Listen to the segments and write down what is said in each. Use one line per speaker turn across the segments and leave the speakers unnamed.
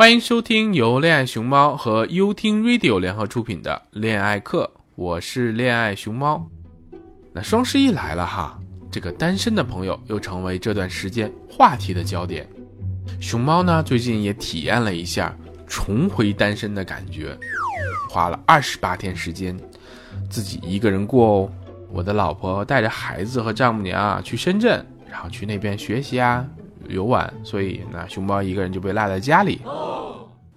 欢迎收听由恋爱熊猫和优听 Radio 联合出品的恋爱课，我是恋爱熊猫。那双十一来了哈，这个单身的朋友又成为这段时间话题的焦点。熊猫呢，最近也体验了一下重回单身的感觉，花了二十八天时间，自己一个人过哦。我的老婆带着孩子和丈母娘啊去深圳，然后去那边学习啊。游玩，所以那熊猫一个人就被落在家里。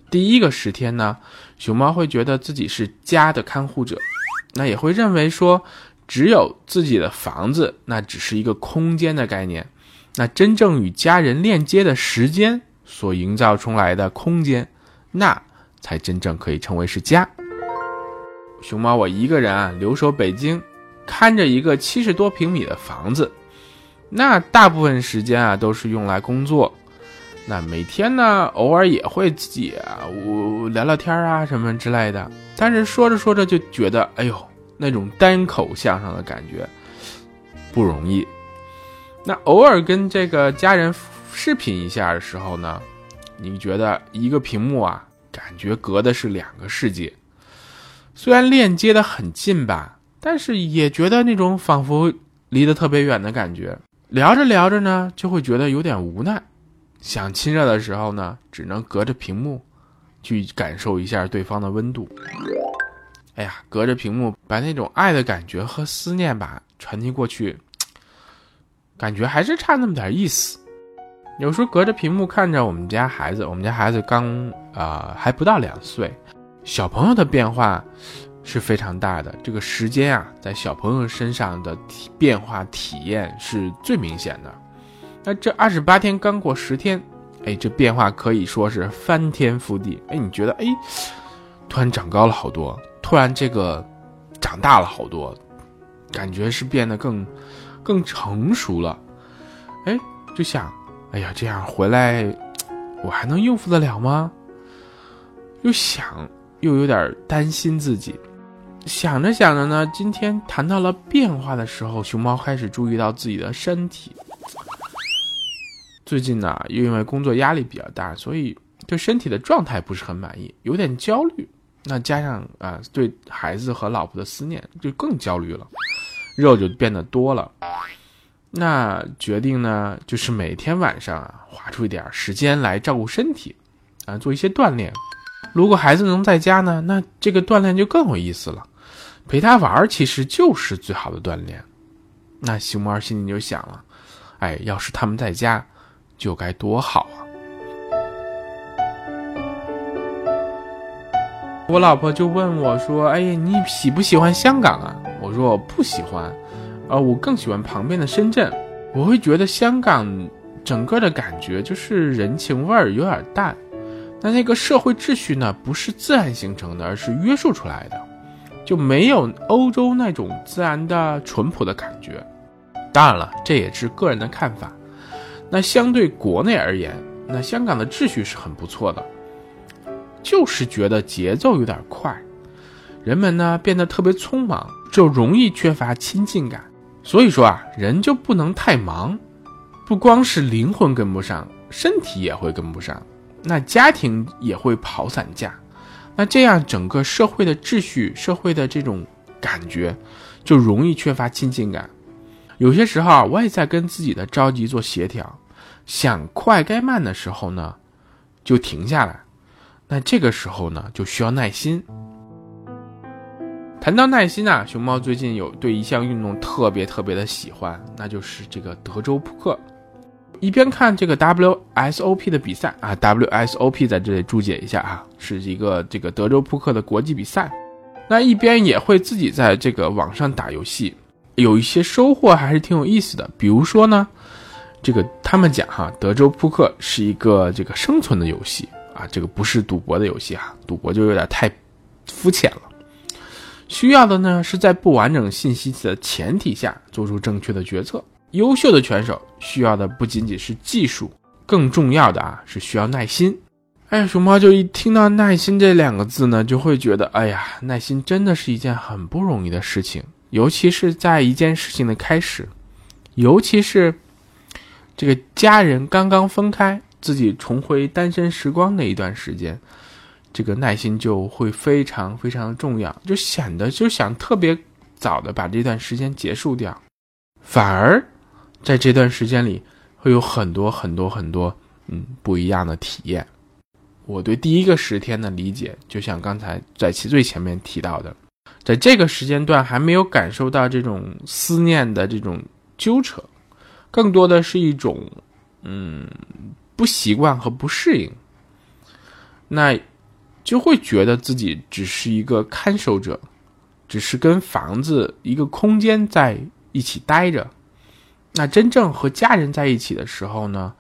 第一个十天呢，熊猫会觉得自己是家的看护者，那也会认为说，只有自己的房子，那只是一个空间的概念，那真正与家人链接的时间所营造出来的空间，那才真正可以称为是家。熊猫我一个人啊，留守北京，看着一个七十多平米的房子。那大部分时间啊都是用来工作，那每天呢偶尔也会自己啊我聊聊天啊什么之类的，但是说着说着就觉得哎呦那种单口相声的感觉不容易。那偶尔跟这个家人视频一下的时候呢，你觉得一个屏幕啊感觉隔的是两个世界，虽然链接的很近吧，但是也觉得那种仿佛离得特别远的感觉。聊着聊着呢，就会觉得有点无奈，想亲热的时候呢，只能隔着屏幕，去感受一下对方的温度。哎呀，隔着屏幕把那种爱的感觉和思念吧传递过去，感觉还是差那么点意思。有时候隔着屏幕看着我们家孩子，我们家孩子刚啊还不到两岁，小朋友的变化。是非常大的，这个时间啊，在小朋友身上的体变化体验是最明显的。那这二十八天刚过十天，哎，这变化可以说是翻天覆地。哎，你觉得哎，突然长高了好多，突然这个长大了好多，感觉是变得更更成熟了。哎，就想，哎呀，这样回来，我还能应付得了吗？又想，又有点担心自己。想着想着呢，今天谈到了变化的时候，熊猫开始注意到自己的身体。最近呢，又因为工作压力比较大，所以对身体的状态不是很满意，有点焦虑。那加上啊，对孩子和老婆的思念，就更焦虑了，肉就变得多了。那决定呢，就是每天晚上啊，划出一点时间来照顾身体，啊，做一些锻炼。如果孩子能在家呢，那这个锻炼就更有意思了。陪他玩其实就是最好的锻炼，那熊猫心里就想了，哎，要是他们在家，就该多好啊！我老婆就问我说：“哎呀，你喜不喜欢香港啊？”我说：“我不喜欢，呃，我更喜欢旁边的深圳。我会觉得香港整个的感觉就是人情味儿有点淡，那那个社会秩序呢，不是自然形成的，而是约束出来的。”就没有欧洲那种自然的淳朴的感觉。当然了，这也是个人的看法。那相对国内而言，那香港的秩序是很不错的，就是觉得节奏有点快，人们呢变得特别匆忙，就容易缺乏亲近感。所以说啊，人就不能太忙，不光是灵魂跟不上，身体也会跟不上，那家庭也会跑散架。那这样，整个社会的秩序、社会的这种感觉，就容易缺乏亲近感。有些时候，我也在跟自己的着急做协调，想快该慢的时候呢，就停下来。那这个时候呢，就需要耐心。谈到耐心啊，熊猫最近有对一项运动特别特别的喜欢，那就是这个德州扑克。一边看这个 WSOP 的比赛啊，WSOP 在这里注解一下啊，是一个这个德州扑克的国际比赛。那一边也会自己在这个网上打游戏，有一些收获还是挺有意思的。比如说呢，这个他们讲哈，德州扑克是一个这个生存的游戏啊，这个不是赌博的游戏哈，赌博就有点太肤浅了。需要的呢是在不完整信息的前提下做出正确的决策。优秀的拳手需要的不仅仅是技术，更重要的啊是需要耐心。哎，熊猫就一听到“耐心”这两个字呢，就会觉得，哎呀，耐心真的是一件很不容易的事情，尤其是在一件事情的开始，尤其是这个家人刚刚分开，自己重回单身时光那一段时间，这个耐心就会非常非常重要，就显得就想特别早的把这段时间结束掉，反而在这段时间里会有很多很多很多嗯不一样的体验。我对第一个十天的理解，就像刚才在其最前面提到的，在这个时间段还没有感受到这种思念的这种纠扯，更多的是一种嗯不习惯和不适应，那就会觉得自己只是一个看守者，只是跟房子一个空间在一起待着，那真正和家人在一起的时候呢，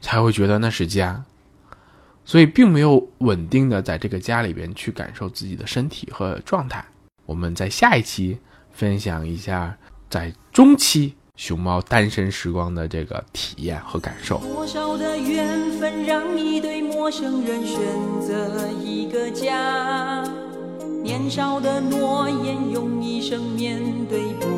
才会觉得那是家。所以并没有稳定的在这个家里边去感受自己的身体和状态。我们在下一期分享一下在中期熊猫单身时光的这个体验和感受。多少的缘分让一对陌生人选择一个家？年少的诺言用一生面对，不